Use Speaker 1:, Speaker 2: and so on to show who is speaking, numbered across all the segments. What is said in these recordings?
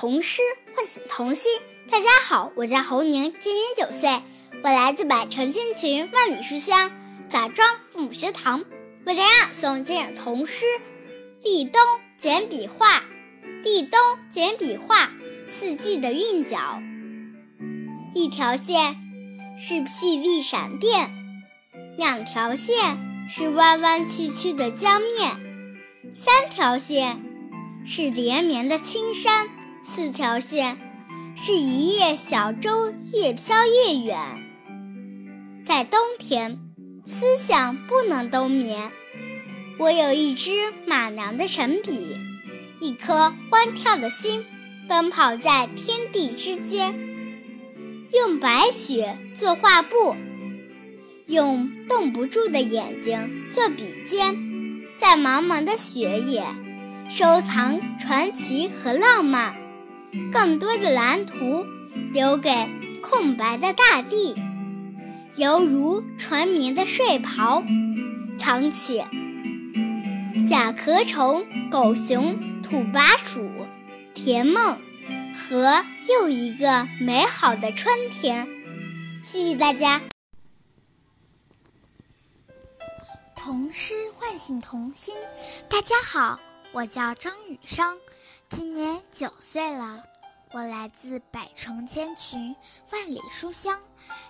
Speaker 1: 童诗唤醒童心。大家好，我叫侯宁，今年九岁，我来自百城千群万里书香枣庄父母学堂，为大家诵今日童诗《立冬简笔画》。立冬简笔画，四季的韵脚。一条线是霹雳闪电，两条线是弯弯曲曲的江面，三条线是连绵的青山，四条线是一叶小舟越飘越远。在冬天，思想不能冬眠。我有一支马良的神笔，一颗欢跳的心，奔跑在天地之间。用白雪做画布，用冻不住的眼睛做笔尖，在茫茫的雪野收藏传奇和浪漫，更多的蓝图留给空白的大地，犹如纯棉的睡袍，藏起甲壳虫、狗熊、土拨鼠、甜梦。和又一个美好的春天，谢谢大家。
Speaker 2: 童诗唤醒童心，大家好，我叫张雨生，今年九岁了，我来自百城千群万里书香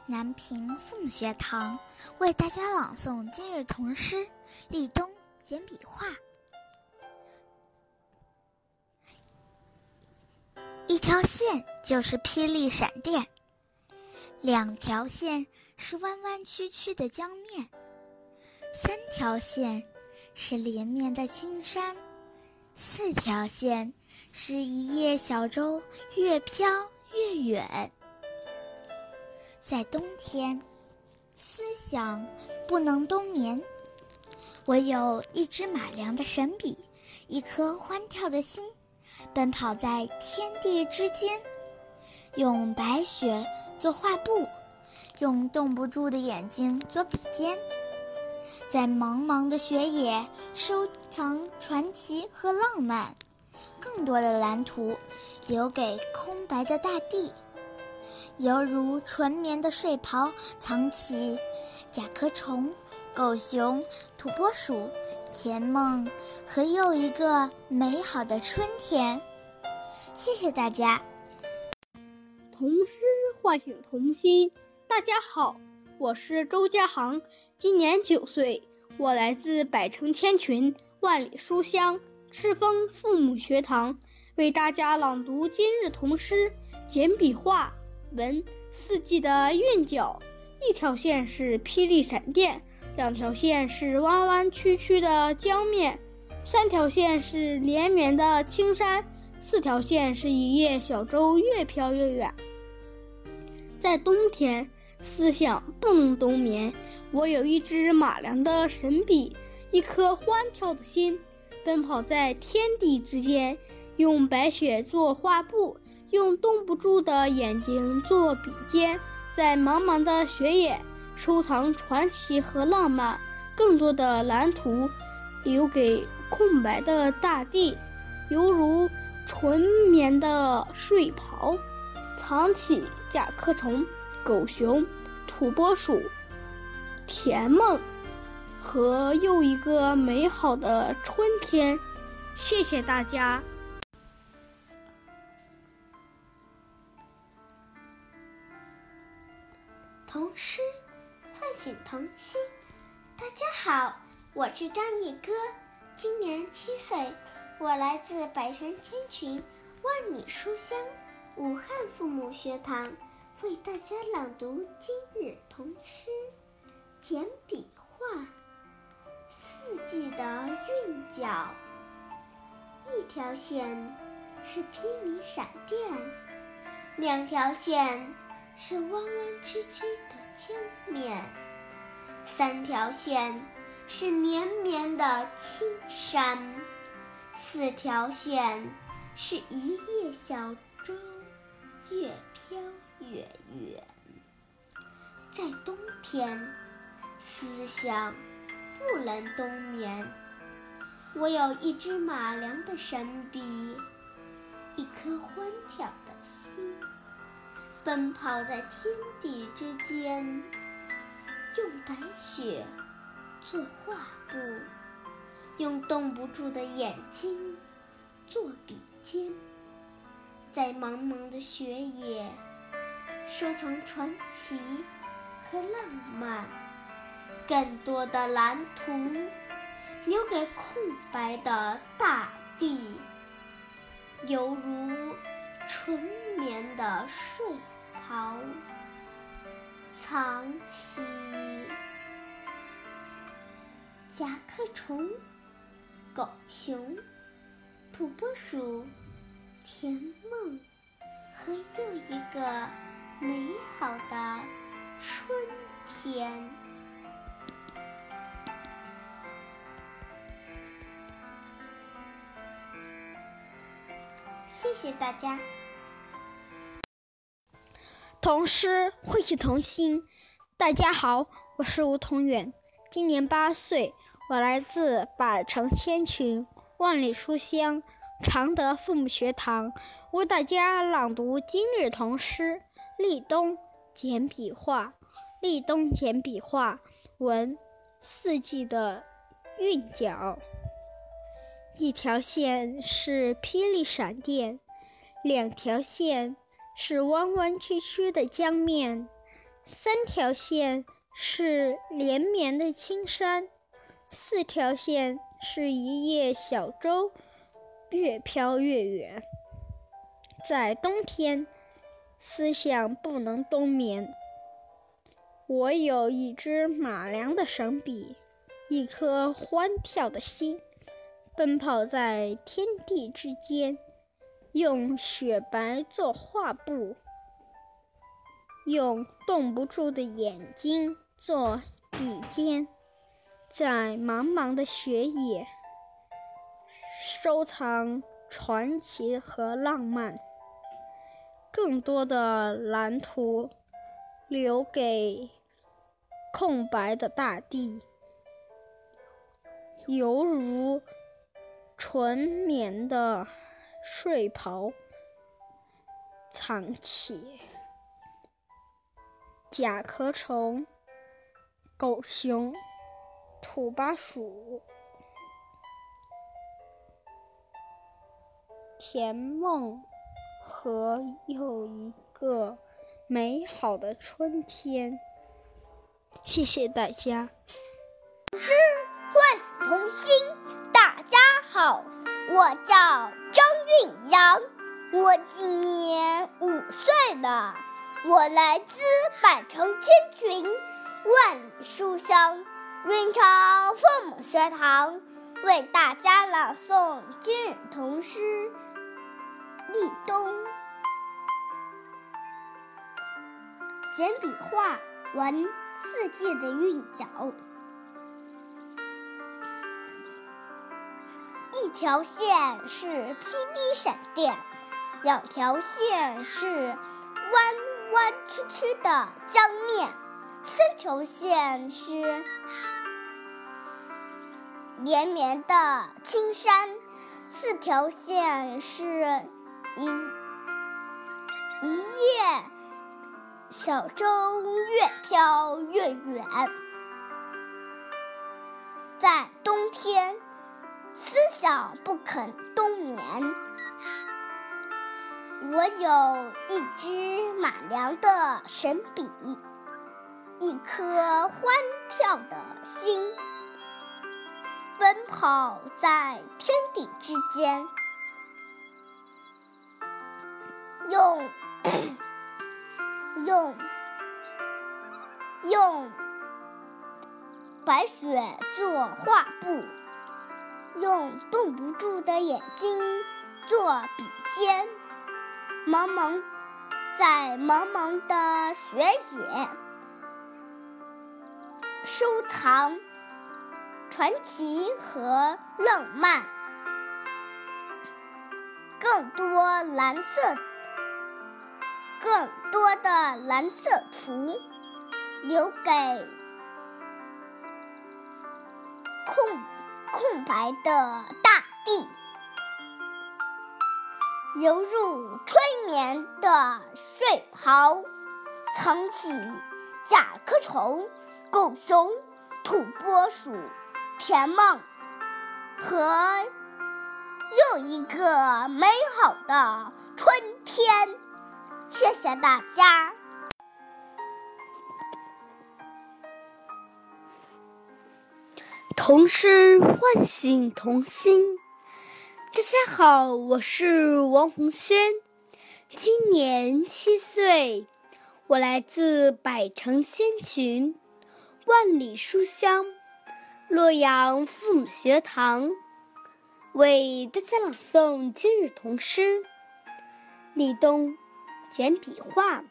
Speaker 2: 南平父母学堂，为大家朗诵今日童诗《立冬简笔画》。一条线就是霹雳闪电，两条线是弯弯曲曲的江面，三条线是连绵的青山，四条线是一叶小舟越飘越远。在冬天，思想不能冬眠。我有一支马良的神笔，一颗欢跳的心。奔跑在天地之间，用白雪做画布，用冻不住的眼睛做笔尖，在茫茫的雪野收藏传奇和浪漫，更多的蓝图留给空白的大地，犹如纯棉的睡袍，藏起甲壳虫、狗熊、土拨鼠。甜梦和又一个美好的春天，谢谢大家。
Speaker 3: 童诗唤醒童心，大家好，我是周家航，今年九岁，我来自百城千群万里书香赤峰父母学堂，为大家朗读今日童诗《简笔画》。文四季的韵脚，一条线是霹雳闪电。两条线是弯弯曲曲的江面，三条线是连绵的青山，四条线是一叶小舟越飘越远。在冬天，思想不能冬眠。我有一支马良的神笔，一颗欢跳的心，奔跑在天地之间，用白雪做画布，用冻不住的眼睛做笔尖，在茫茫的雪野。收藏传奇和浪漫，更多的蓝图留给空白的大地，犹如纯棉的睡袍，藏起甲壳虫、狗熊、土拨鼠、甜梦和又一个美好的春天。谢谢大家。
Speaker 2: 童诗。唤醒童心，大家好，我是张毅哥，今年七岁，我来自百城千群万里书香武汉父母学堂，为大家朗读今日童诗《简笔画》。四季的韵脚，一条线是霹雳闪电，两条线是弯弯曲曲的。江面，三条线是连绵的青山，四条线是一叶小舟越飘越远。在冬天，思想不能冬眠。我有一支马良的神笔，一颗欢跳的心
Speaker 4: 奔跑在天地之间，用白雪做画布，用冻不住的眼睛做笔尖，在茫茫的雪野收藏传奇和浪漫，更多的蓝图留给空白的大地，犹如纯棉的睡。袍藏起甲壳虫、狗熊、土拨鼠、甜梦和又一个美好的春天。谢谢大家。
Speaker 5: 童诗绘起童心。大家好，我是吴同远，今年八岁，我来自百城千群、万里书香常德父母学堂，为大家朗读今日童诗《立冬简笔画》。立冬简笔画，文四季的韵脚。一条线是霹雳闪电，两条线。是弯弯曲曲的江面，三条线是连绵的青山，四条线是一叶小舟，越飘越远。在冬天，思想不能冬眠。我有一支马良的神笔，一颗欢跳的心，奔跑在天地之间。用雪白做画布，用冻不住的眼睛做笔尖，在茫茫的雪野收藏传奇和浪漫，更多的蓝图留给空白的大地，犹如纯棉的。睡袍，藏起甲壳虫、狗熊、土拨鼠、甜梦和又一个美好的春天。谢谢大家。
Speaker 1: 诗唤醒童心。好，我叫张。韵阳，我今年五岁了，我来自百城千群，万里书香，云长父母学堂，为大家朗诵今日童诗《立冬》。简笔画，闻四季的韵脚。一条线是霹雳闪电，两条线是弯弯曲曲的江面，三条线是连绵的青山，四条线是一一叶小舟越飘越远，在冬天。思想不肯冬眠。我有一支马良的神笔，一颗欢跳的心，奔跑在天地之间，用 用用白雪做画布。用冻不住的眼睛做笔尖，茫茫在茫茫的雪野收藏传奇和浪漫，更多蓝色，更多的蓝色图留给空。空白的大地，犹如春眠的睡袍，藏起甲壳虫、狗熊、土拨鼠、甜梦和又一个美好的春天。谢谢大家。
Speaker 6: 童诗唤醒童心。大家好，我是王红轩，今年七岁，我来自百城千群，万里书香洛阳父母学堂，为大家朗诵今日童诗。立冬简笔画，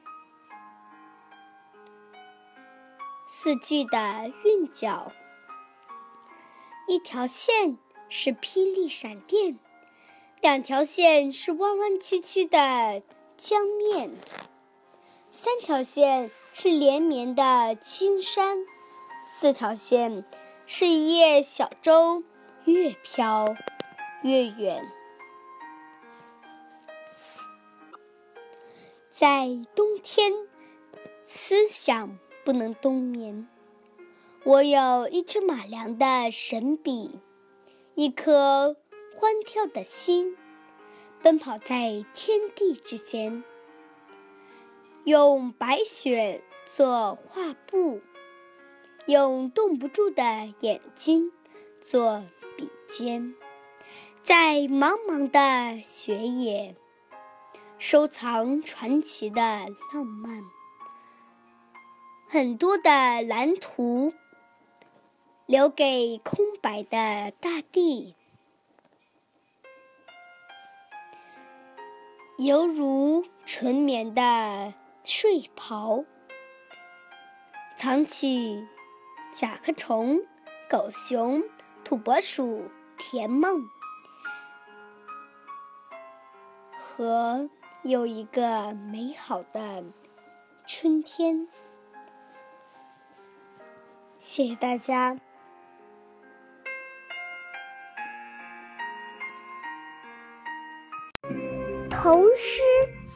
Speaker 6: 四季的韵脚。一条线是霹雳闪电，两条线是弯弯曲曲的江面，三条线是连绵的青山，四条线是一叶小舟，越飘越远。在冬天，思想不能冬眠。我有一支马良的神笔，一颗欢跳的心，奔跑在天地之间。用白雪做画布，用冻不住的眼睛做笔尖，在茫茫的雪野，收藏传奇的浪漫，很多的蓝图。留给空白的大地，犹如纯棉的睡袍，藏起甲壳虫、狗熊、土拨鼠、甜梦，和有一个美好的春天。谢谢大家。
Speaker 1: 童诗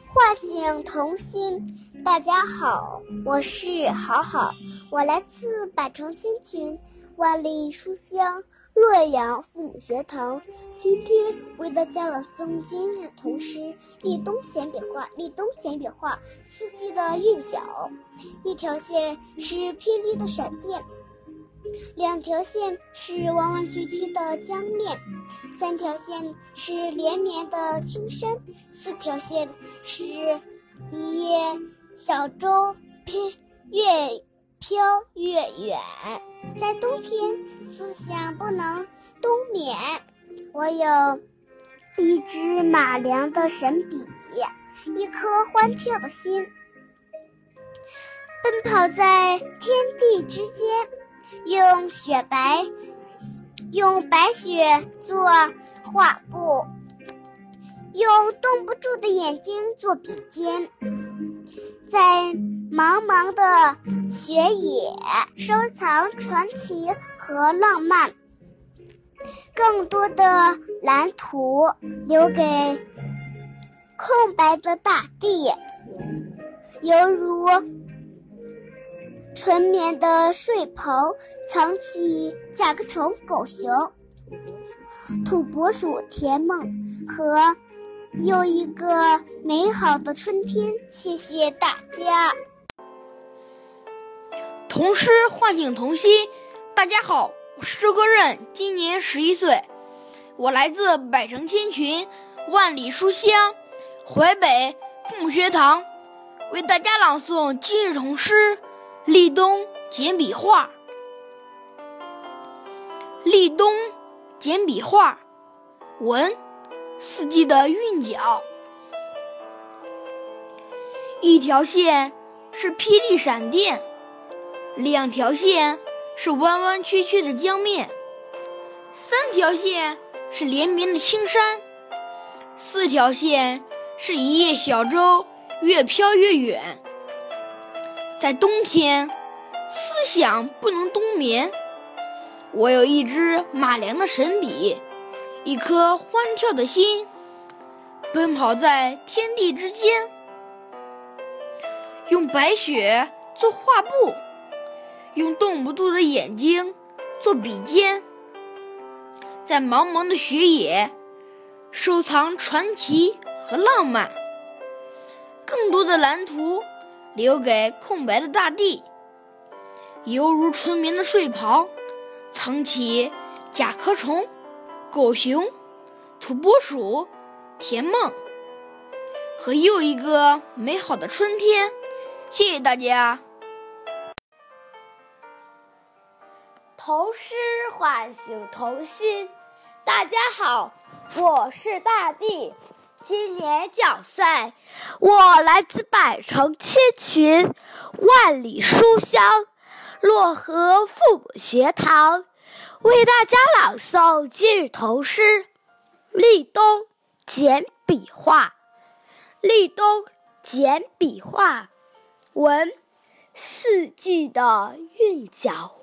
Speaker 1: 唤醒童心。大家好，我是好好，我来自百城千群，万里书香洛阳父母学堂。今天为大家朗诵今日童诗《立冬简笔画》。立冬简笔画，四季的韵脚。一条线是霹雳的闪电。两条线是弯弯曲曲的江面，三条线是连绵的青山，四条线是一叶小舟，飘越飘越远。在冬天，思想不能冬眠。我有一支马良的神笔，一颗欢跳的心，奔跑在天地之间。用雪白，用白雪做画布，用冻不住的眼睛做笔尖，在茫茫的雪野收藏传奇和浪漫，更多的蓝图留给空白的大地，犹如。纯棉的睡袍，藏起甲壳虫、狗熊、土拨鼠、甜梦和又一个美好的春天。谢谢大家。
Speaker 7: 童诗唤醒童心。大家好，我是周歌任，今年十一岁，我来自百城千群，万里书香淮北父母学堂，为大家朗诵今日童诗。立冬简笔画，立冬简笔画，文四季的韵脚。一条线是霹雳闪电，两条线是弯弯曲曲的江面，三条线是连绵的青山，四条线是一叶小舟，越飘越远。在冬天，思想不能冬眠。我有一支马良的神笔，一颗欢跳的心，奔跑在天地之间，用白雪做画布，用动不住的眼睛做笔尖，在茫茫的雪野收藏传奇和浪漫。更多的蓝图留给空白的大地，犹如纯棉的睡袍，藏起甲壳虫、狗熊、土拨鼠。甜梦和又一个美好的春天，谢谢大家。
Speaker 6: 童诗唤醒童心，大家好，我是大地，今年九岁，我来自百城千群，万里书香，漯河父母学堂，为大家朗诵今日童诗，立冬。简笔画，立冬简笔画，文四季的韵脚。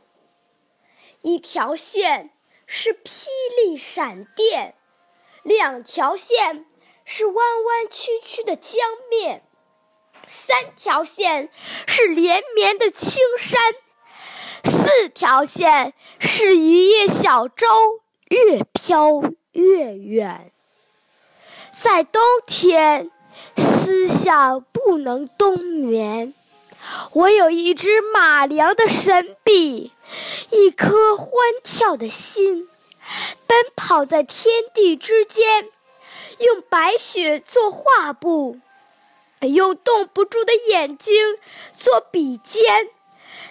Speaker 6: 一条线是霹雳闪电，两条线是弯弯曲曲的江面，三条线是连绵的青山，四条线是一叶小舟，越飘越远。在冬天，思想不能冬眠。我有一支马良的神笔，一颗欢跳的心，奔跑在天地之间，用白雪做画布，用冻不住的眼睛做笔尖，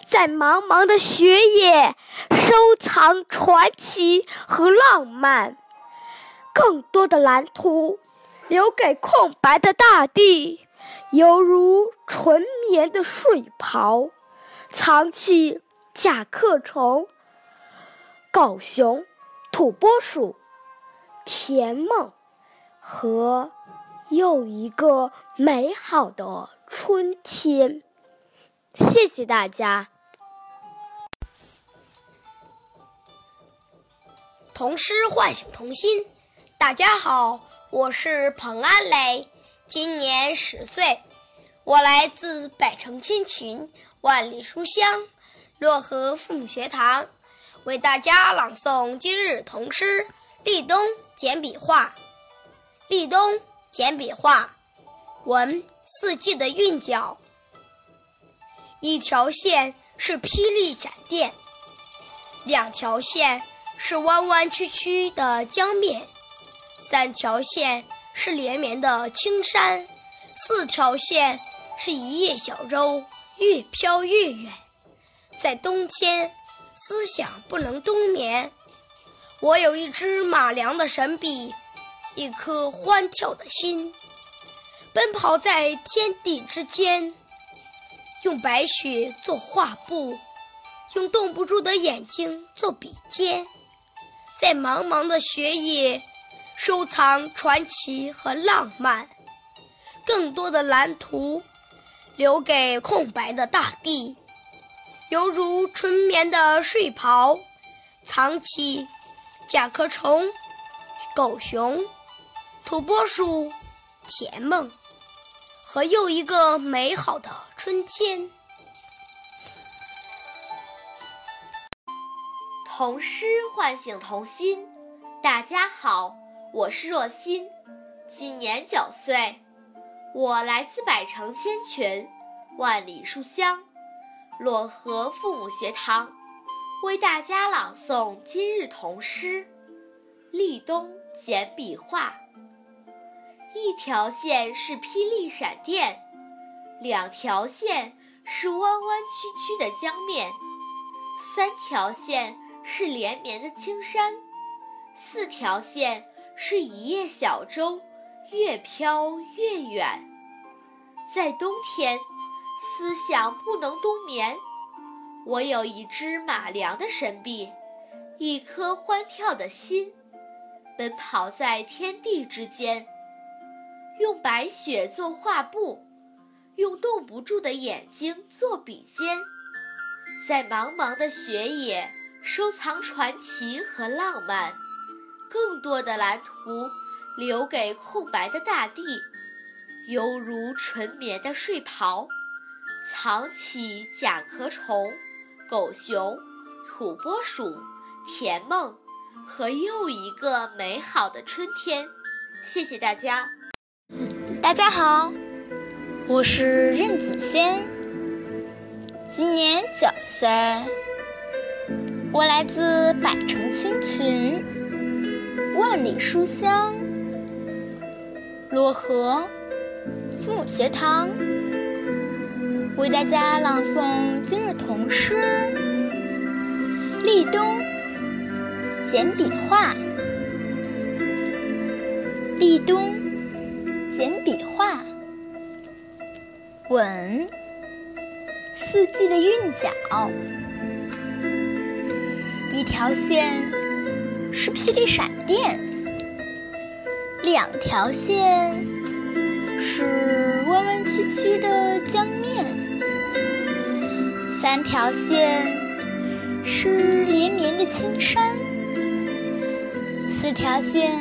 Speaker 6: 在茫茫的雪野收藏传奇和浪漫，更多的蓝图。留给空白的大地，犹如纯棉的睡袍，藏起甲壳虫、狗熊、土拨鼠、甜梦和又一个美好的春天。谢谢大家。
Speaker 8: 童诗唤醒童心，大家好。我是彭安磊，今年十岁，我来自百城千群，万里书香，漯河父母学堂，为大家朗诵今日童诗《立冬简笔画》。立冬简笔画，文四季的韵脚。一条线是霹雳闪电，两条线是弯弯曲曲的江面。三条线是连绵的青山，四条线是一叶小舟，越飘越远。在冬天，思想不能冬眠。我有一支马良的神笔，一颗欢跳的心，奔跑在天地之间，用白雪做画布，用冻不住的眼睛做笔尖，在茫茫的雪野。收藏传奇和浪漫，更多的蓝图留给空白的大地，犹如纯棉的睡袍，藏起甲壳虫、狗熊、土拨鼠、甜梦和又一个美好的春天。
Speaker 9: 童诗唤醒童心，大家好。我是若欣，今年九岁，我来自百城千群，万里书香，漯河父母学堂，为大家朗诵今日童诗《立冬简笔画》。一条线是霹雳闪电，两条线是弯弯曲曲的江面，三条线是连绵的青山，四条线。是一叶小舟，越飘越远。在冬天，思想不能冬眠。我有一支马良的神臂，一颗欢跳的心，奔跑在天地之间。用白雪做画布，用冻不住的眼睛做笔尖，在茫茫的雪野收藏传奇和浪漫。更多的蓝图
Speaker 10: 留给空白的大地，犹如纯棉的睡袍，藏起甲壳虫、狗熊、土拨鼠、甜梦和又一个美好的春天。谢谢大家。
Speaker 11: 大家好，我是任子轩，今年九岁，我来自百城千群，万里书香，漯河父母学堂，为大家朗诵今日童诗《立冬》，简笔画，立冬。简笔画，吻四季的韵脚，一条线是霹雳闪电，两条线是弯弯曲曲的江面，三条线是连绵的青山，四条线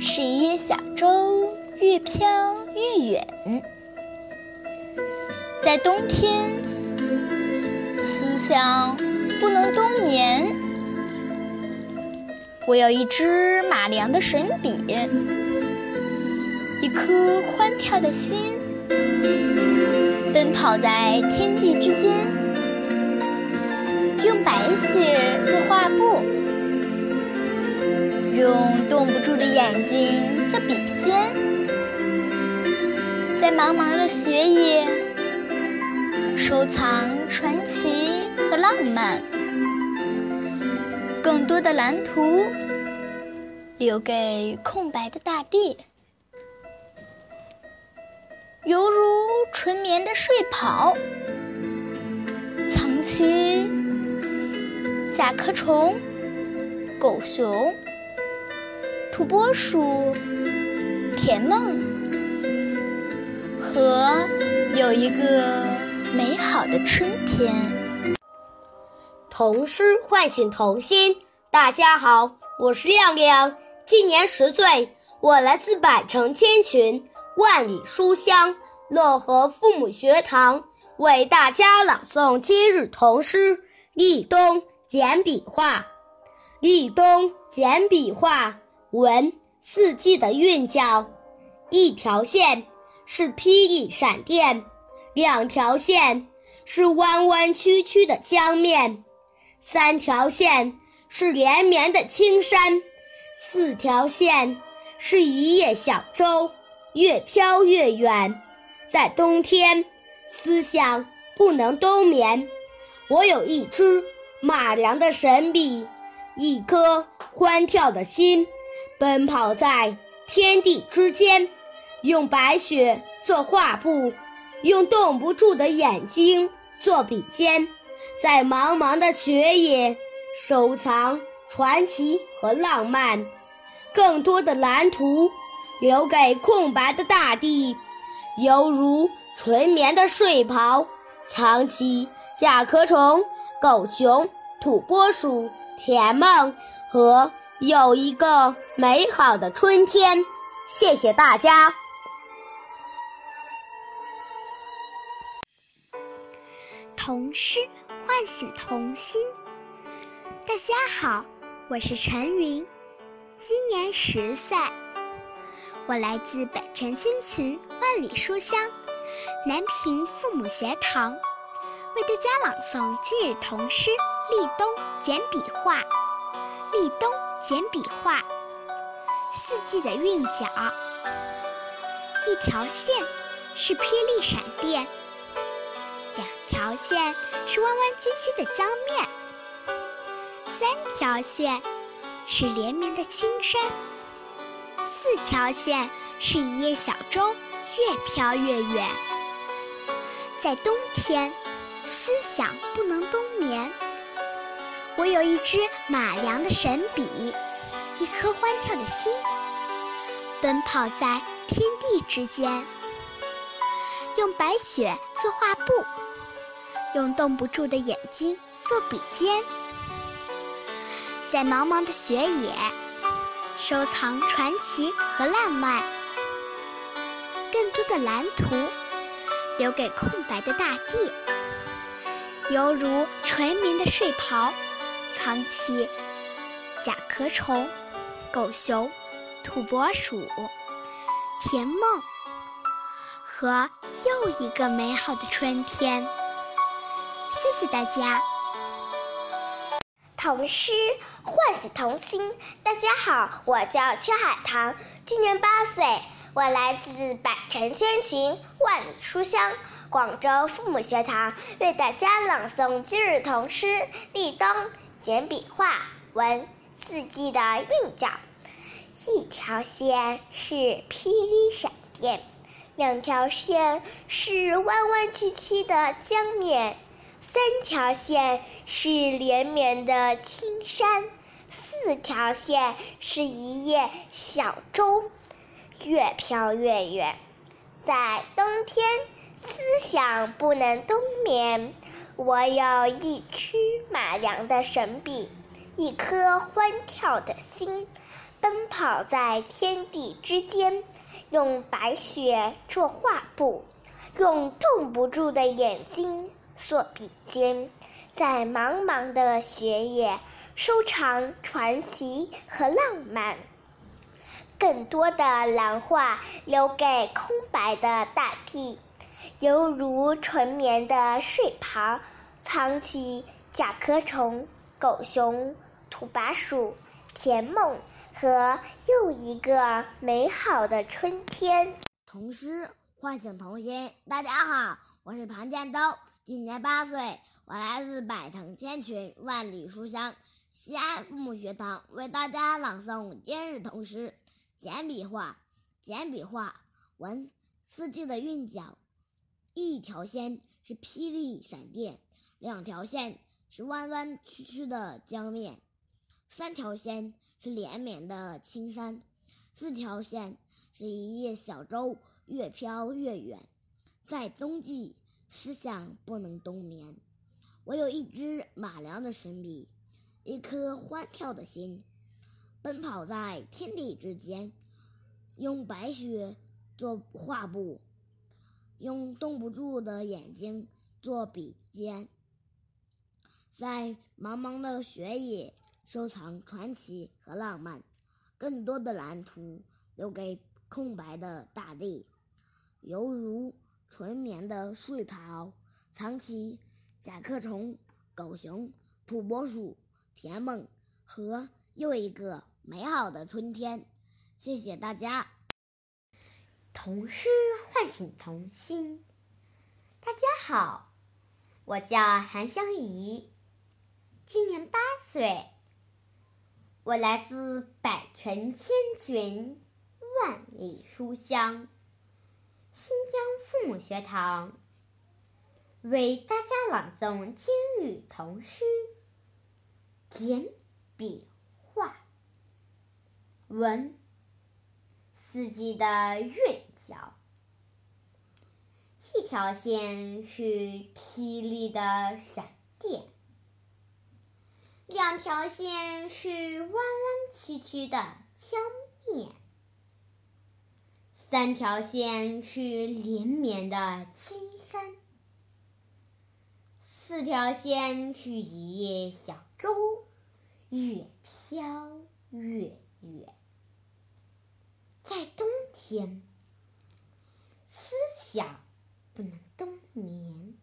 Speaker 11: 是一叶小舟。越飘越远，在冬天，思想不能冬眠。我有一支马良的神笔，一颗欢跳的心，奔跑在天地之间，用白雪做画布，用冻不住的眼睛做笔尖。在茫茫的雪野，收藏传奇和浪漫，更多的蓝图留给空白的大地，犹如纯棉的睡袍，藏起甲壳虫、狗熊、土拨鼠、甜梦。和有一个美好的春天。
Speaker 8: 童诗唤醒童心。大家好，我是亮亮，今年十岁，我来自百城千群，万里书香漯河父母学堂，为大家朗诵今日童诗《立冬简笔画》。立冬简笔画，文四季的韵脚，一条线。是霹雳闪电，两条线是弯弯曲曲的江面，三条线是连绵的青山，四条线是一叶小舟，越飘越远。在冬天，思想不能冬眠。我有一支马良的神笔，一颗欢跳的心，奔跑在天地之间。用白雪做画布，用冻不住的眼睛做笔尖，在茫茫的雪野收藏传奇和浪漫，更多的蓝图留给空白的大地，犹如纯棉的睡袍，藏起甲壳虫、狗熊、土拨鼠、甜梦和有一个美好的春天。谢谢大家。
Speaker 2: 童诗唤醒童心。大家好，我是陈云，今年十岁，我来自百城千群万里书香南平父母学堂，为大家朗诵今日童诗《立冬简笔画》。立冬简笔画，四季的韵脚，一条线是霹雳闪电。两条线是弯弯曲曲的江面，三条线是连绵的青山，四条线是一叶小舟，越飘越远。在冬天，思想不能冬眠。我有一支马良的神笔，一颗欢跳的心，奔跑在天地之间，用白雪做画布。用冻不住的眼睛做笔尖，在茫茫的雪野收藏传奇和浪漫。更多的蓝图留给空白的大地，犹如纯棉的睡袍，藏起甲壳虫、狗熊、土拨鼠、甜梦和又一个美好的春天。谢大家。
Speaker 12: 童诗唤醒童心。大家好，我叫邱海棠，今年八岁，我来自百城千群，万里书香广州父母学堂，为大家朗诵今日童诗《立冬》。简笔画，文四季的韵脚。一条线是霹雳闪电，两条线是弯弯曲曲的江面。三条线是连绵的青山，四条线是一叶小舟，越飘越远。在冬天，思想不能冬眠。我有一支马良的神笔，一颗欢跳的心，奔跑在天地之间，用白雪做画布，用冻不住的眼睛。作笔尖，在茫茫的雪野收藏传奇和浪漫。更多的蓝花留给空白的大地，犹如纯棉的睡袍，藏起甲壳虫、狗熊、土拨鼠、甜梦和又一个美好的春天。
Speaker 13: 童诗唤醒童心。大家好，我是庞建州。今年八岁，我来自百城千群，万里书香西安父母学堂，为大家朗诵今日童诗。简笔画，简笔画，文四季的韵脚。一条线是霹雳闪电，两条线是弯弯曲曲的江面，三条线是连绵的青山，四条线是一叶小舟，越飘越远。在冬季。思想不能冬眠，我有一支马良的神笔，一颗欢跳的心，奔跑在天地之间，用白雪做画布，用冻不住的眼睛做笔尖，在茫茫的雪野收藏传奇和浪漫，更多的蓝图留给空白的大地，犹如。纯棉的睡袍，藏起甲壳虫、狗熊、土拨鼠、甜梦和又一个美好的春天。谢谢大家。
Speaker 14: 童诗唤醒童心。大家好，我叫韩香怡，今年八岁，我来自百城千群，万里书香。新疆父母学堂。为大家朗诵今日童诗《简笔画》，文。四季的韵脚。一条线是霹雳的闪电，两条线是弯弯曲曲的江面。三条线是连绵的青山，四条线是一叶小舟，越飘越远。在冬天，思想不能冬眠。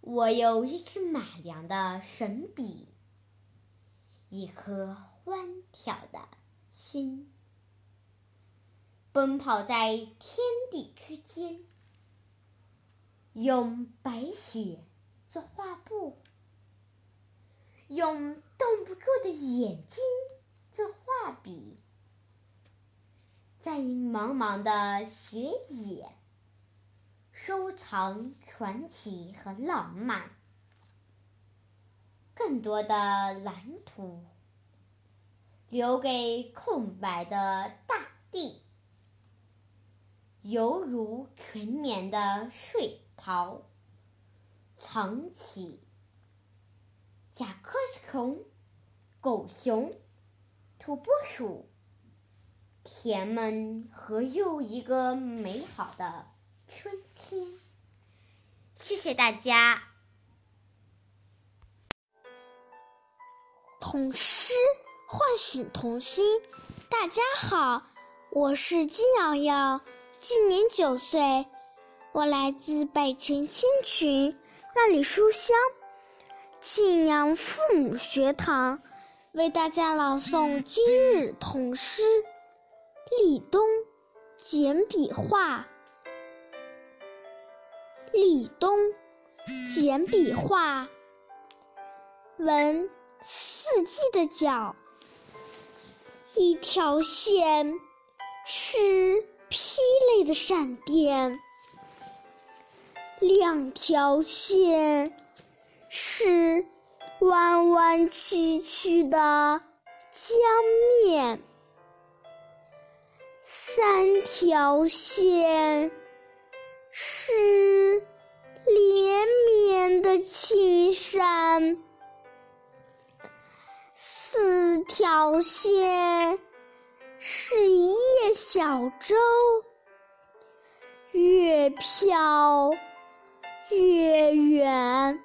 Speaker 14: 我有一支马良的神笔，一颗欢跳的心。奔跑在天地之间，用白雪做画布，用冻不住的眼睛做画笔，在茫茫的雪野收藏传奇和浪漫。更多的蓝图留给空白的大地。犹如纯棉的睡袍，藏起甲壳虫、狗熊、土拨鼠。甜们和又一个美好的春天。谢谢大家。
Speaker 4: 童诗唤醒童心。大家好，我是金瑶瑶，今年九岁，我来自北城青群，万里书香，庆阳父母学堂，为大家朗诵今日童诗。立冬，简笔画。立冬，简笔画。闻四季的脚，一条线是霹雳的闪电，两条线是弯弯曲曲的江面。三条线是连绵的青山，四条线是一叶小舟，越飘越远。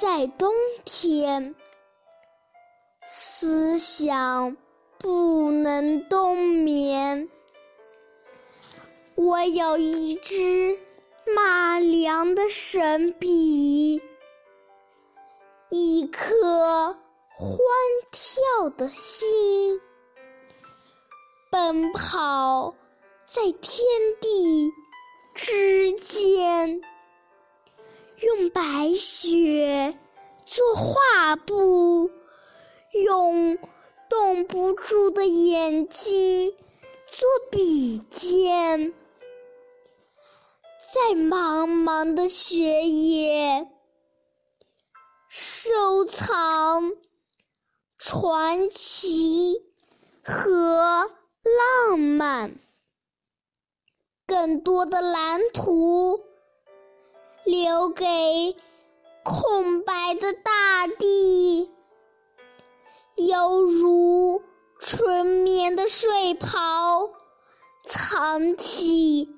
Speaker 4: 在冬天，思想。不能冬眠。我有一支马良的神笔，一颗欢跳的心，奔跑在天地之间，用白雪做画布，用。冻不住的眼睛做笔尖，在茫茫的雪野收藏传奇和浪漫，更多的蓝图留给空白的大地。犹如春眠的睡袍，藏起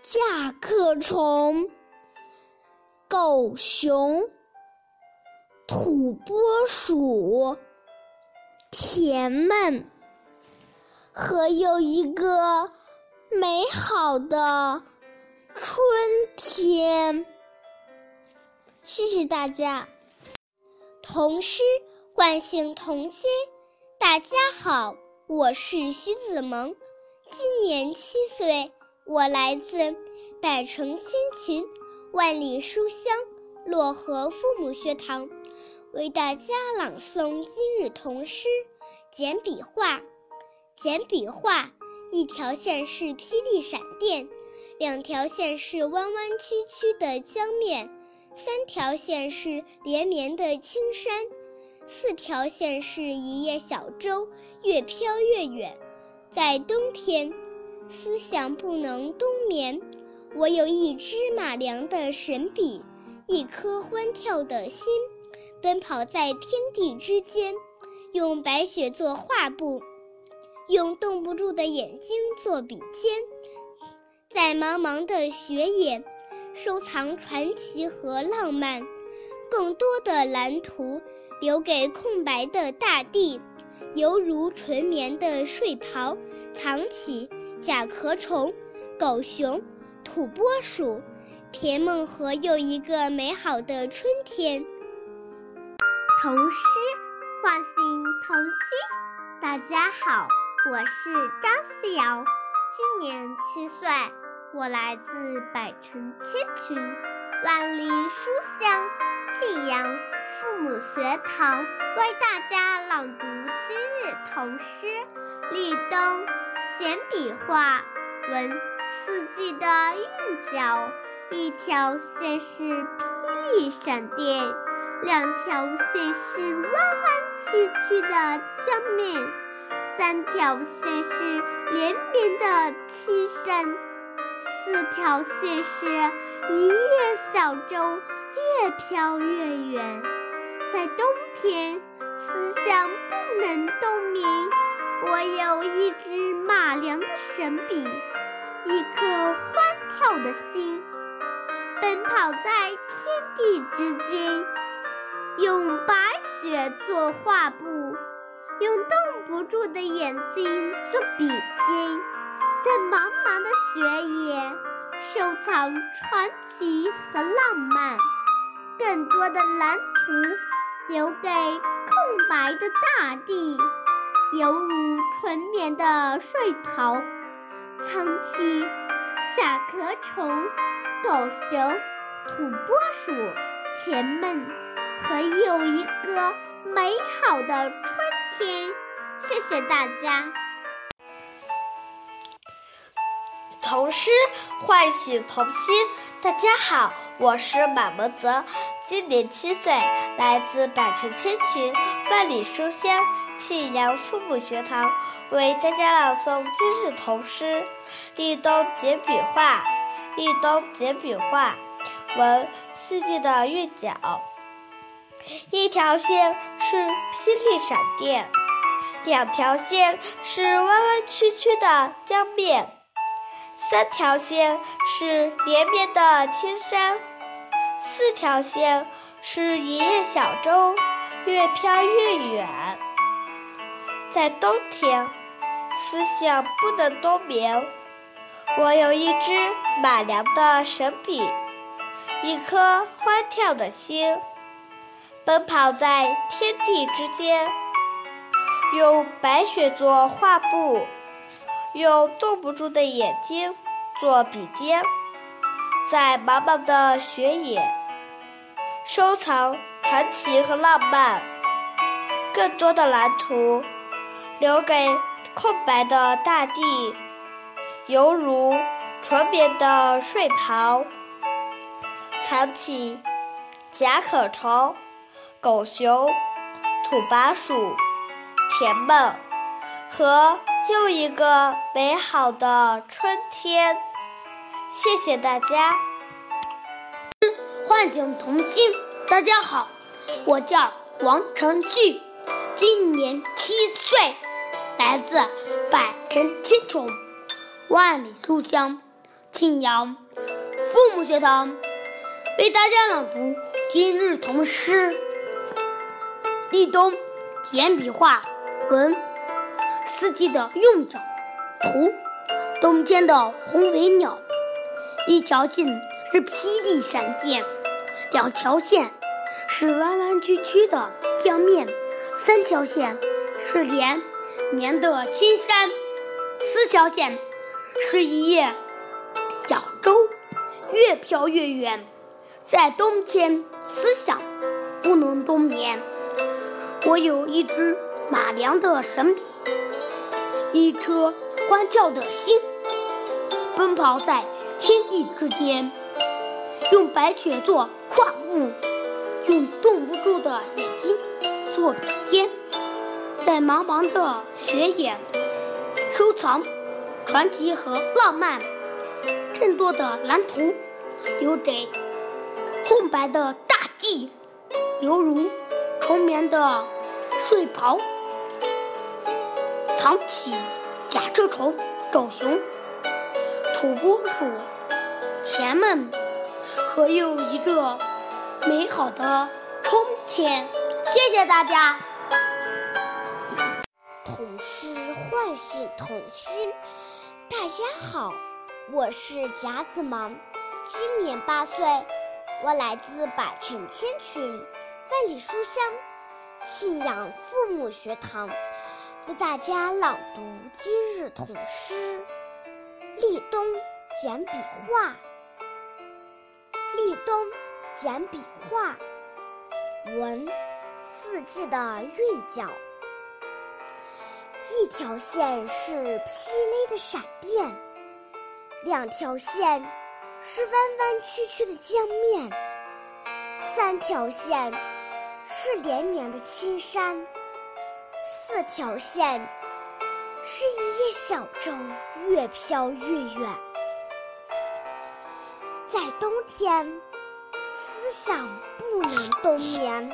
Speaker 4: 甲壳虫、狗熊、土拨鼠、甜梦，和又一个美好的春天。谢谢大家，
Speaker 1: 童诗。唤醒童心，大家好，我是徐子萌，今年七岁，我来自百城千群、万里书香漯河父母学堂，为大家朗诵今日童诗。简笔画，简笔画，一条线是霹雳闪电，两条线是弯弯曲曲的江面，三条线是连绵的青山。四条线是一叶小舟，越飘越远。在冬天，思想不能冬眠。我有一支马良的神笔，一颗欢跳的心，奔跑在天地之间，用白雪做画布，用冻不住的眼睛做笔尖，在茫茫的雪野收藏传奇和浪漫，更多的蓝图。留给空白的大地，犹如纯棉的睡袍，藏起甲壳虫、狗熊、土拨鼠，甜梦和又一个美好的春天。
Speaker 2: 童诗唤醒童心。大家好，我是张思瑶，今年七岁，我来自百城千群，万里书香，信阳。父母学堂为大家朗读今日童诗《立冬》，简笔画，文四季的韵脚。一条线是霹雳闪电，两条线是弯弯曲曲的江面，三条线是连绵的青山，四条线是一叶小舟，越飘越远。在冬天，
Speaker 4: 思想不能冬眠。我有一支马良的神笔，一颗欢跳的心，奔跑在天地之间，用白雪做画布，用冻不住的眼睛做笔尖，在茫茫的雪野收藏传奇和浪漫，更多的蓝图留给空白的大地。犹如纯棉的睡袍，藏起甲壳虫、狗熊、土拨鼠、甜闷和有一个美好的春天。谢谢大家。
Speaker 10: 童诗唤醒童心。大家好，我是马文泽，今年七岁，来自百城千群，万里书香。沁阳父母学堂为大家朗诵今日童诗《立冬简笔画》。立冬简笔画，闻四季的韵脚。一条线是霹雳闪电，两条线是弯弯曲曲的江面，三条线是连绵的青山，四条线是一叶小舟，越飘越远。在冬天，思想不能冬眠。我有一支马良的神笔，一颗欢跳的心，奔跑在天地之间，用白雪做画布，用冻不住的眼睛做笔尖，在茫茫的雪野收藏传奇和浪漫，更多的蓝图。留给空白的大地，犹如纯棉的睡袍，藏起甲壳虫、狗熊、土拨鼠、甜梦和又一个美好的春天。谢谢大家。
Speaker 6: 唤醒童心，大家好，我叫王成巨，今年七岁。来自百城千穷，万里书香，庆阳父母学堂为大家朗读今日童诗《立冬简笔画》文四季的用脚图冬天的红尾鸟，一条线是霹雳闪电，两条线是弯弯曲曲的江面，三条线是连。绵的青山，四条线是一叶小舟，越飘越远。在冬天，思想不能冬眠。我有一支马良的神笔，一颗欢跳的心，奔跑在天地之间，用白雪做画布，用冻不住的眼睛做笔尖。在茫茫的雪野，收藏传奇和浪漫，更多的蓝图留给空白的大地，犹如纯棉的睡袍，藏起甲壳虫、狗熊、土拨鼠、甜梦和又一个美好的春天。谢谢大家。
Speaker 15: 童诗唤醒童心。大家好，我是夹子芒，今年八岁，我来自百城千群，万里书香，信仰父母学堂，为大家朗读今日童诗《立冬简笔画》。立冬简笔画，闻四季的韵脚。一条线是霹雳的闪电，两条线是弯弯曲曲的江面，三条线是连绵的青山，四条线是一叶小舟，越飘越远。在冬天，思想不能冬眠。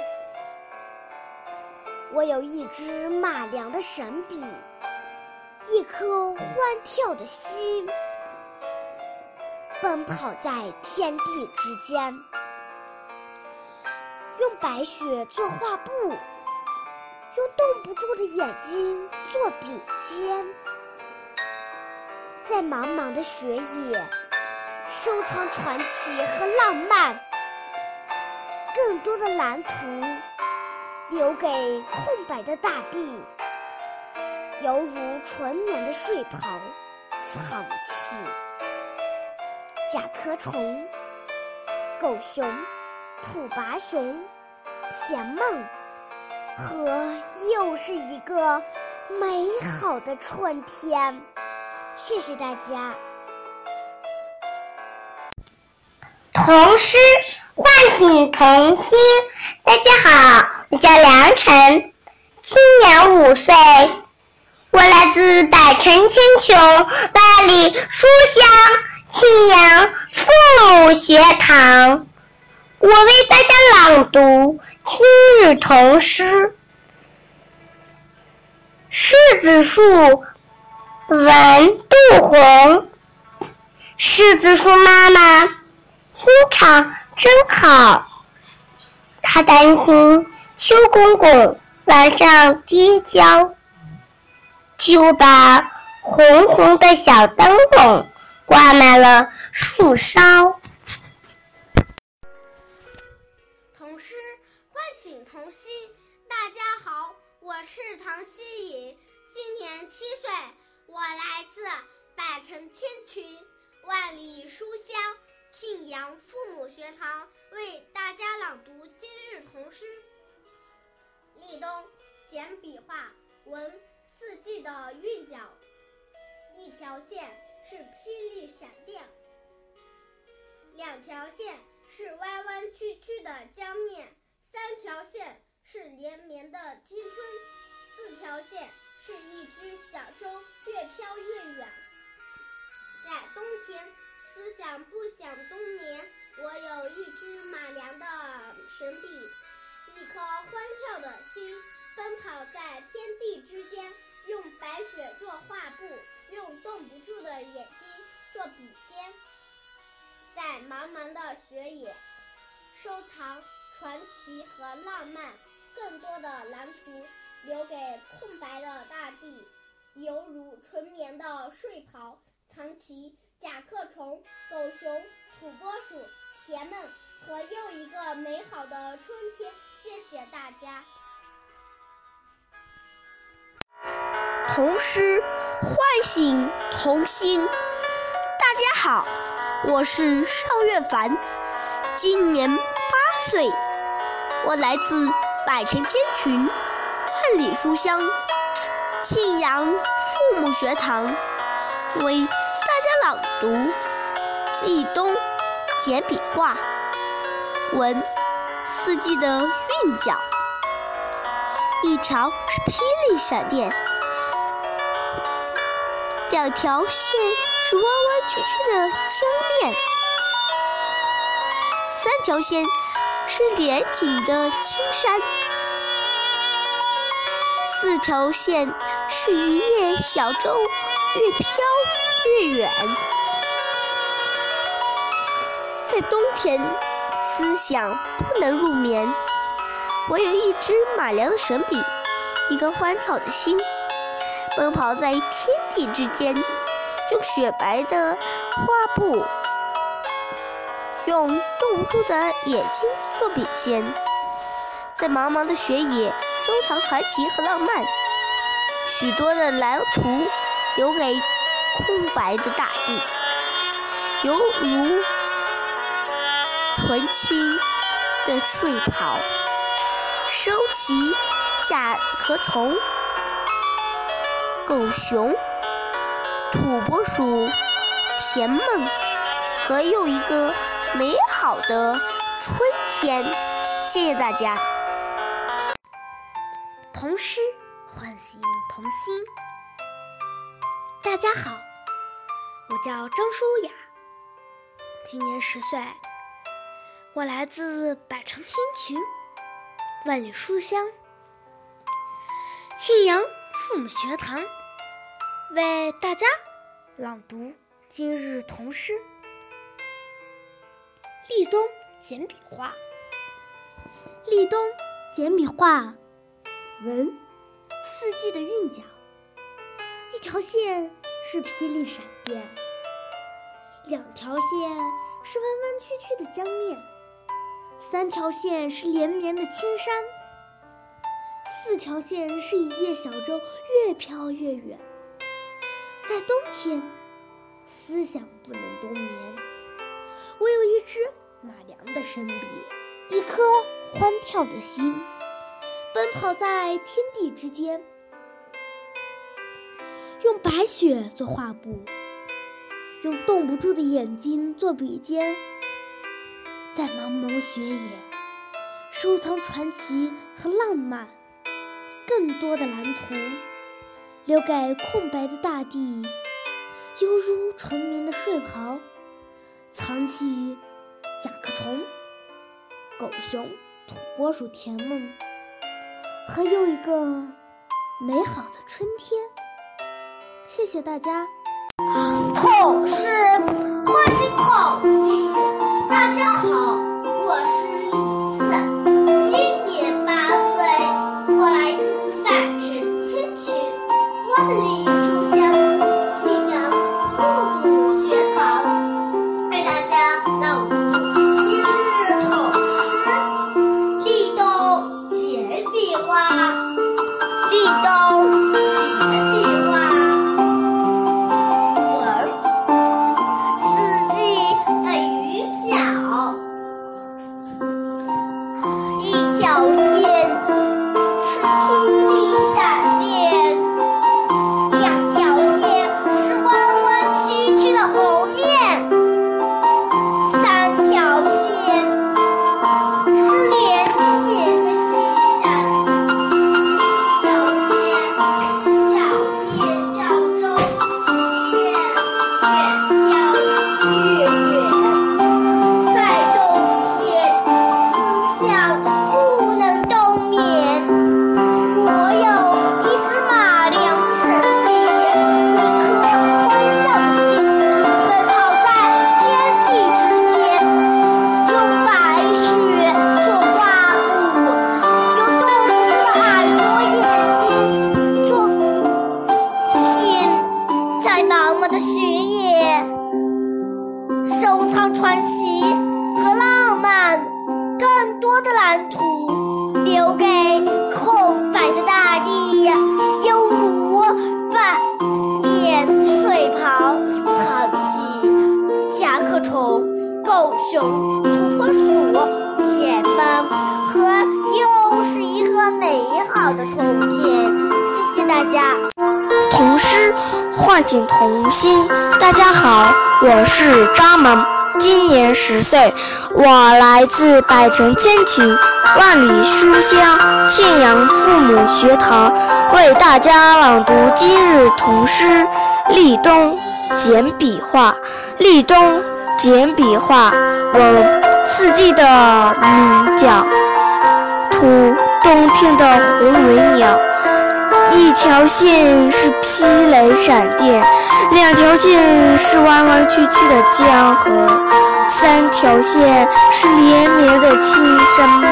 Speaker 4: 我有一支马良的神笔，一颗欢跳的心，奔跑在天地之间，用白雪做画布，用冻不住的眼睛做笔尖，在茫茫的雪野收藏传奇和浪漫，更多的蓝图。留给空白的大地，犹如纯棉的睡袍，藏起甲壳虫、狗熊、土拔熊、甜梦，和又是一个美好的春天。谢谢大家。
Speaker 12: 童诗唤醒童心。大家好，我叫梁晨，今年五岁，我来自百城千穷万里书香庆阳父母学堂，我为大家朗读今日童诗《柿子树》，文杜洪。柿子树妈妈心肠真好。她担心秋公公晚上跌跤，就把红红的小灯笼挂满了树梢。
Speaker 16: 书香。庆阳父母学堂为大家朗读今日童诗。立冬，简笔画，闻四季的韵脚。一条线是霹雳闪电，两条线是弯弯曲曲的江面，三条线是连绵的青春，四条线是一只小舟越飘越远。在冬天。思想不想冬眠，我有一支马良的神笔，一颗欢跳的心，奔跑在天地之间，用白雪做画布，用冻不住的眼睛做笔尖，在茫茫的雪野收藏传奇和浪漫，更多的蓝图留给空白的大地，犹如纯棉的睡袍，藏起。甲壳虫、狗熊、土拨鼠、田梦和又一个美好的春天。谢谢大家。
Speaker 10: 童诗唤醒童心。大家好，我是邵月凡，今年八岁，我来自百城千群，万里书香，庆阳父母学堂，为。读立冬简笔画，闻四季的韵脚。一条是霹雳闪电，两条线是弯弯曲曲的江面，三条线是连绵的青山，四条线是一叶小舟越飘。越远，在冬天，思想不能入眠。我有一支马良的神笔，一个欢跳的心，奔跑在天地之间，用雪白的画布，用冻不住的眼睛做笔尖，在茫茫的雪野收藏传奇和浪漫，许多的蓝图留给。空白的大地，犹如纯青的睡袍。收起甲壳虫、狗熊、土拨鼠、甜梦和又一个美好的春天。谢谢大家。
Speaker 6: 童诗唤醒童心。大家好，我叫张舒雅，今年十岁，我来自百城千群，万里书香，庆阳父母学堂为大家朗读今日童诗《立冬简笔画》。立冬简笔画，文，四季的韵脚。一条线是霹雳闪电，两条线是弯弯曲曲的江面，三条线是连绵的青山。四条线是一叶小舟，越飘越远。在冬天，思想不能冬眠，我有一支马良的神笔，一颗欢跳的心，奔跑在天地之间。用白雪做画布，用冻不住的眼睛做笔尖，在茫茫雪野收藏传奇和浪漫。更多的蓝图，留给空白的大地，犹如纯棉的睡袍，藏起甲壳虫、狗熊、土拨鼠、甜梦，和又一个美好的春天。谢谢大家。
Speaker 1: 童诗唤醒童心。大家好，我来自百城千群、万里书香庆阳父母学堂，为大家朗读今日童诗《立冬简笔画》。立冬简笔画，文四季的
Speaker 17: 鸣叫，图冬天的红尾鸟。一条线是霹雷闪电，两条线是弯弯曲曲的江河，三条线是连绵的青山，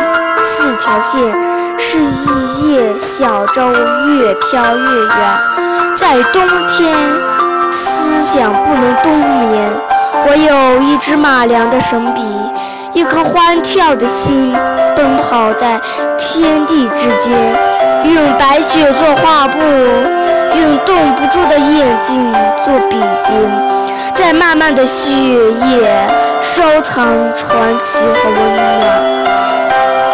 Speaker 17: 四条线是一叶小舟，越飘越远。在冬天，思想不能冬眠。我有一支马良的神笔，一颗欢跳的心，奔跑在天地之间。用白雪做画布，用冻不住的眼睛做笔尖，在漫漫的雪夜收藏传奇和温暖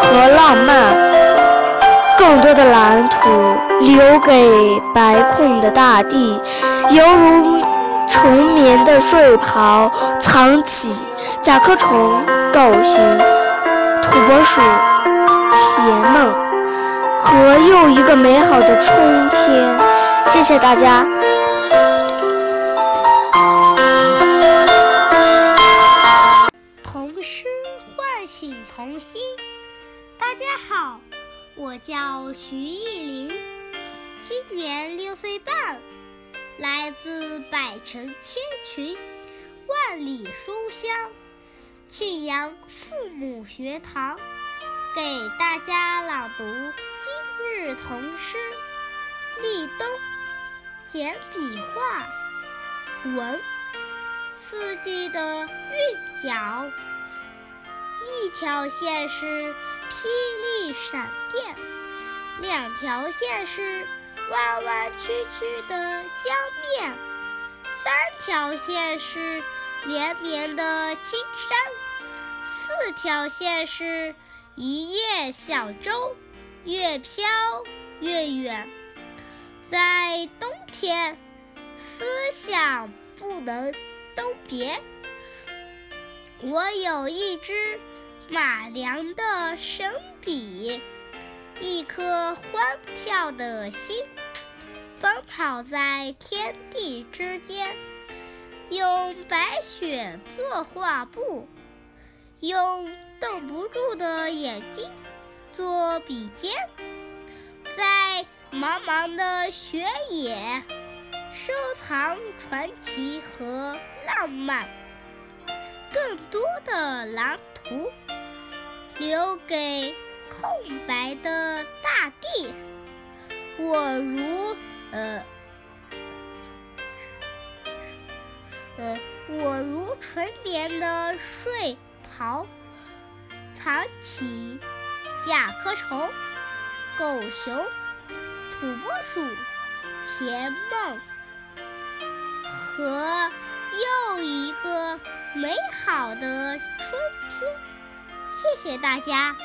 Speaker 17: 和浪漫，更多的蓝图留给白空的大地，犹如纯棉的睡袍，藏起甲壳虫、狗熊、土拨鼠、甜梦。和又一个美好的春天，谢谢大家。
Speaker 16: 年六岁半，来自百城千群，万里书香，庆阳父母学堂，给大家朗读今日童诗。立冬，简笔画，文，四季的韵脚。一条线是霹雳闪电，两条线是弯弯曲曲的江面，三条线是连绵的青山，四条线是一叶小舟，越飘越远。在冬天，思想不能都别。我有一支马良的神笔，一颗欢跳的心，奔跑在天地之间，用白雪做画布，用瞪不住的眼睛做笔尖，在。茫茫的雪野，收藏传奇和浪漫，更多的蓝图留给空白的大地。我如呃呃，我如纯棉的睡袍，藏起甲壳虫、狗熊。土拨鼠、甜梦和又一个美好的春天。谢谢大家。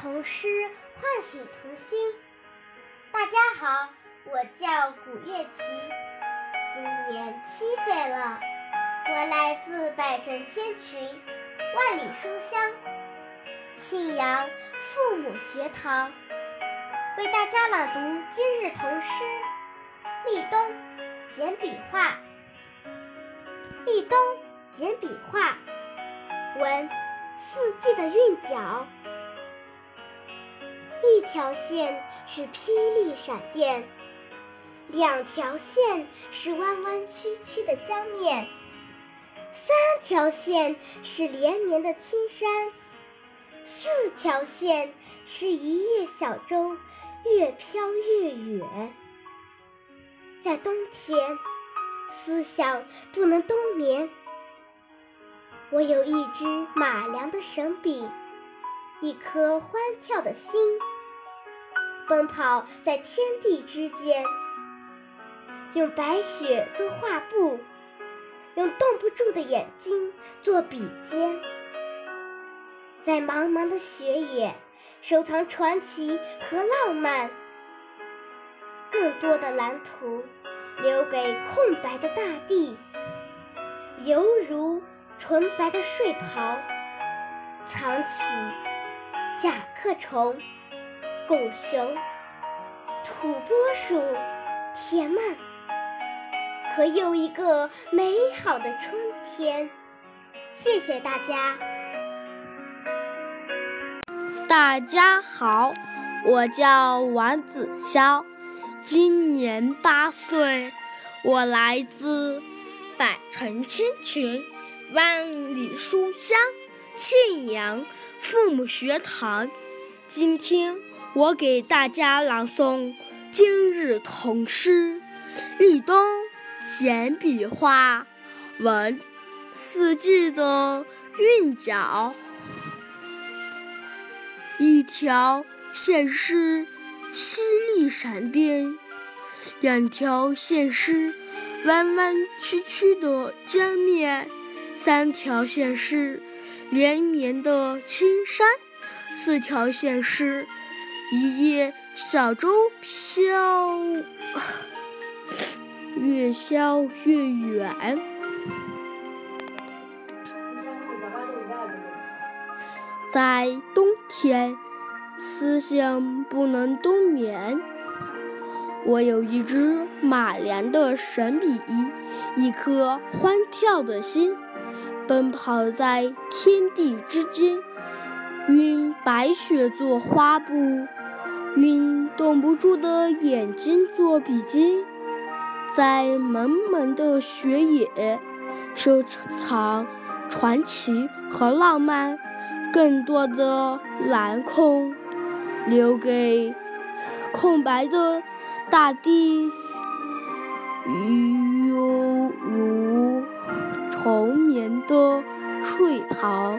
Speaker 4: 童诗唤醒童心。大家好，我叫古月琪，今年七岁了。我来自百城千群，万里书香，庆阳父母学堂，为大家朗读今日童诗《立冬》简笔画。立冬简笔画，闻四季的韵脚。一条线是霹雳闪电，两条线是弯弯曲曲的江面，三条线是连绵的青山，四条线是一叶小舟，越飘越远。在冬天，思想不能冬眠。我有一支马良的神笔，一颗欢跳的心。奔跑在天地之间，用白雪做画布，用冻不住的眼睛做笔尖，在茫茫的雪野收藏传奇和浪漫，更多的蓝图留给空白的大地，犹如纯白的睡袍，藏起甲壳虫。狗熊、土拨鼠、田曼，和又一个美好的春天。谢谢大家！
Speaker 7: 大家好，我叫王子潇，今年八岁，我来自百城千群，万里书香，庆阳父母学堂。今天。我给大家朗诵今日童诗《立冬》，简笔画，文四季的韵脚。一条线是犀利闪电，两条线是弯弯曲曲的江面，三条线是连绵的青山，四条线是。一叶小舟飘，越飘越远。在冬天，思想不能冬眠。我有一支马良的神笔，一颗欢跳的心，奔跑在天地之间，用白雪做花布，用冻不住的眼睛做笔记，在蒙蒙的雪野收藏传奇和浪漫，更多的蓝空留给空白的。大地犹如虫眠的睡袍，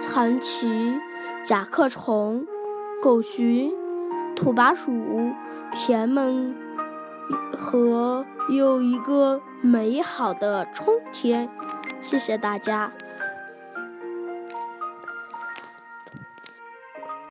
Speaker 7: 藏起甲壳虫、狗熊、土拨鼠，田们和有一个美好的春天。谢谢大家。